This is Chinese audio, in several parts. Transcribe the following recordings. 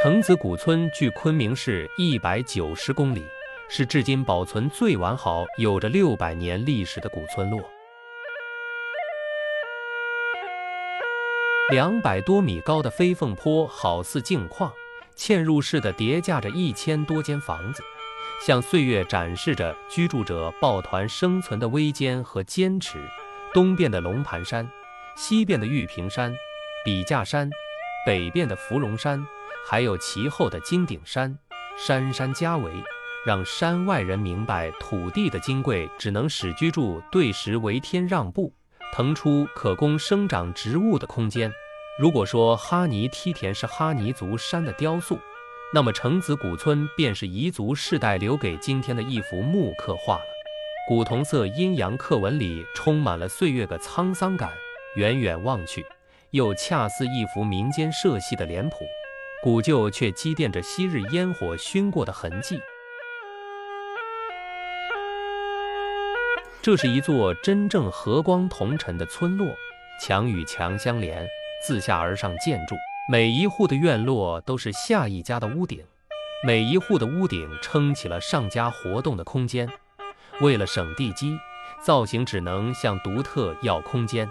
城子古村距昆明市一百九十公里，是至今保存最完好、有着六百年历史的古村落。两百多米高的飞凤坡好似镜框，嵌入式的叠架着一千多间房子，向岁月展示着居住者抱团生存的危艰和坚持。东边的龙盘山，西边的玉屏山、笔架山，北边的芙蓉山，还有其后的金顶山，山山夹围，让山外人明白土地的金贵，只能使居住对时为天让步。腾出可供生长植物的空间。如果说哈尼梯田是哈尼族山的雕塑，那么城子古村便是彝族世代留给今天的一幅木刻画了。古铜色阴阳刻纹里充满了岁月的沧桑感，远远望去，又恰似一幅民间社戏的脸谱，古旧却积淀着昔日烟火熏过的痕迹。这是一座真正和光同尘的村落，墙与墙相连，自下而上建筑，每一户的院落都是下一家的屋顶，每一户的屋顶撑起了上家活动的空间。为了省地基，造型只能向独特要空间，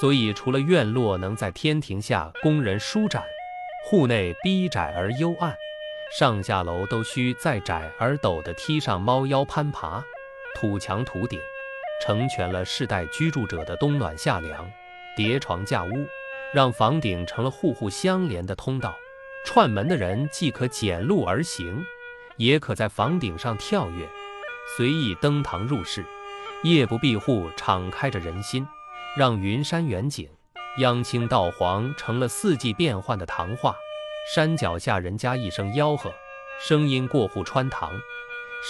所以除了院落能在天庭下供人舒展，户内逼窄而幽暗，上下楼都需在窄而陡的梯上猫腰攀爬，土墙土顶。成全了世代居住者的冬暖夏凉，叠床架屋，让房顶成了户户相连的通道。串门的人既可捡路而行，也可在房顶上跳跃，随意登堂入室。夜不闭户，敞开着人心，让云山远景、央青道黄成了四季变换的堂话。山脚下人家一声吆喝，声音过户穿堂；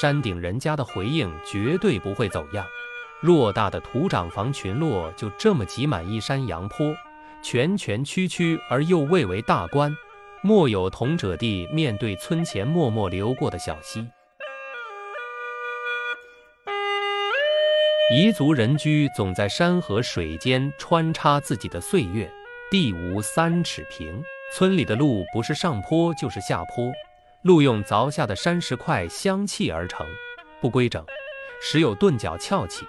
山顶人家的回应绝对不会走样。偌大的土长房群落就这么挤满一山阳坡，蜷蜷曲曲而又蔚为大观。莫有同者地面对村前默默流过的小溪。彝族人居总在山河水间穿插自己的岁月，地无三尺平。村里的路不是上坡就是下坡，路用凿下的山石块相砌而成，不规整，时有钝角翘起。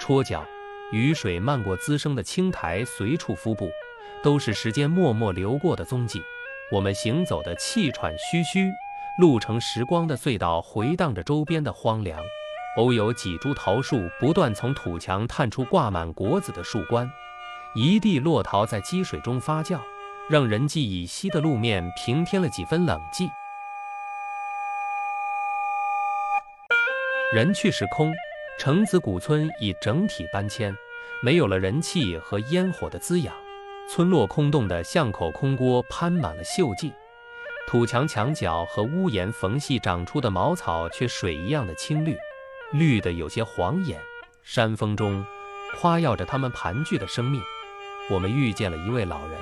戳脚，雨水漫过滋生的青苔，随处敷布，都是时间默默流过的踪迹。我们行走的气喘吁吁，路程时光的隧道回荡着周边的荒凉。偶有几株桃树不断从土墙探出挂满果子的树冠，一地落桃在积水中发酵，让人迹已稀的路面平添了几分冷寂。人去时空。城子古村已整体搬迁，没有了人气和烟火的滋养，村落空洞的巷口空锅攀满了锈迹，土墙墙角和屋檐缝隙长出的茅草却水一样的青绿，绿的有些晃眼。山峰中夸耀着他们盘踞的生命。我们遇见了一位老人，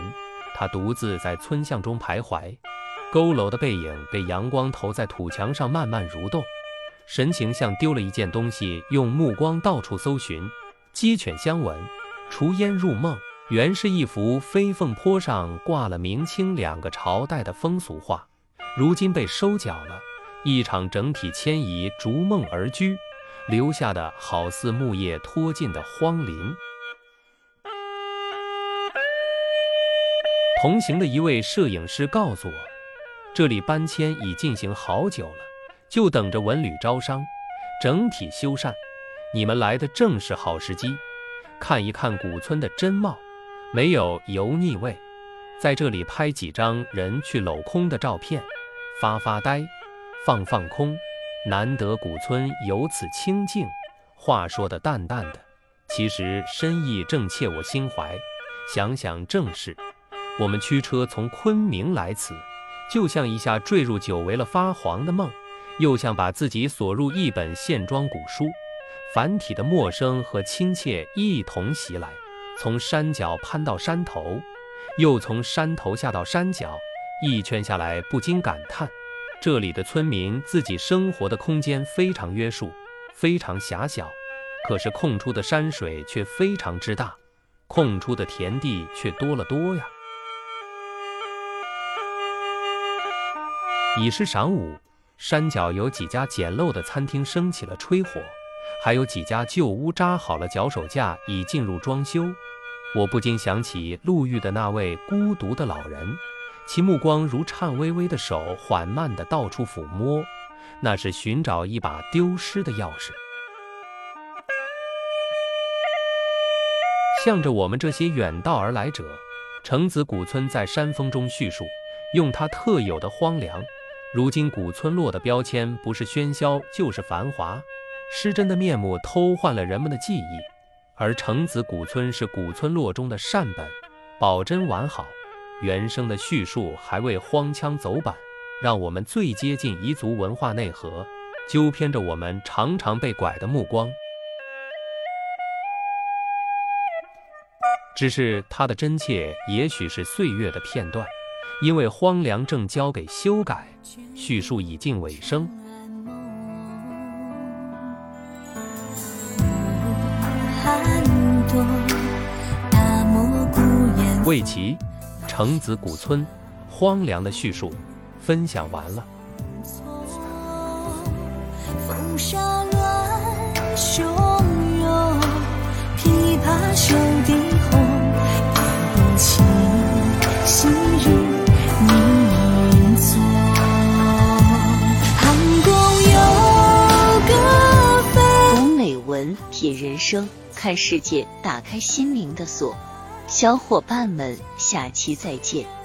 他独自在村巷中徘徊，佝偻的背影被阳光投在土墙上，慢慢蠕动。神情像丢了一件东西，用目光到处搜寻，鸡犬相闻，除烟入梦。原是一幅飞凤坡上挂了明清两个朝代的风俗画，如今被收缴了。一场整体迁移逐梦而居，留下的好似木叶脱尽的荒林。同行的一位摄影师告诉我，这里搬迁已进行好久了。就等着文旅招商，整体修缮。你们来的正是好时机，看一看古村的真貌，没有油腻味。在这里拍几张人去镂空的照片，发发呆，放放空。难得古村有此清静。话说的淡淡的，其实深意正切我心怀。想想正是，我们驱车从昆明来此，就像一下坠入久违了发黄的梦。又像把自己锁入一本线装古书，繁体的陌生和亲切一同袭来。从山脚攀到山头，又从山头下到山脚，一圈下来，不禁感叹：这里的村民自己生活的空间非常约束，非常狭小，可是空出的山水却非常之大，空出的田地却多了多呀。已是晌午，山脚有几家简陋的餐厅升起了炊火，还有几家旧屋扎好了脚手架，已进入装修。我不禁想起路遇的那位孤独的老人，其目光如颤巍巍的手，缓慢地到处抚摸，那是寻找一把丢失的钥匙。向着我们这些远道而来者，城子古村在山峰中叙述，用它特有的荒凉。如今古村落的标签不是喧嚣就是繁华，失真的面目偷换了人们的记忆，而城子古村是古村落中的善本，保真完好。原声的叙述还未荒腔走板，让我们最接近彝族文化内核，纠偏着我们常常被拐的目光。只是它的真切，也许是岁月的片段。因为荒凉正交给修改，叙述已近尾声。魏齐，城子古村，荒凉的叙述，分享完了。风沙乱汹涌，琵琶袖底红，不起昔日。品人生，看世界，打开心灵的锁。小伙伴们，下期再见。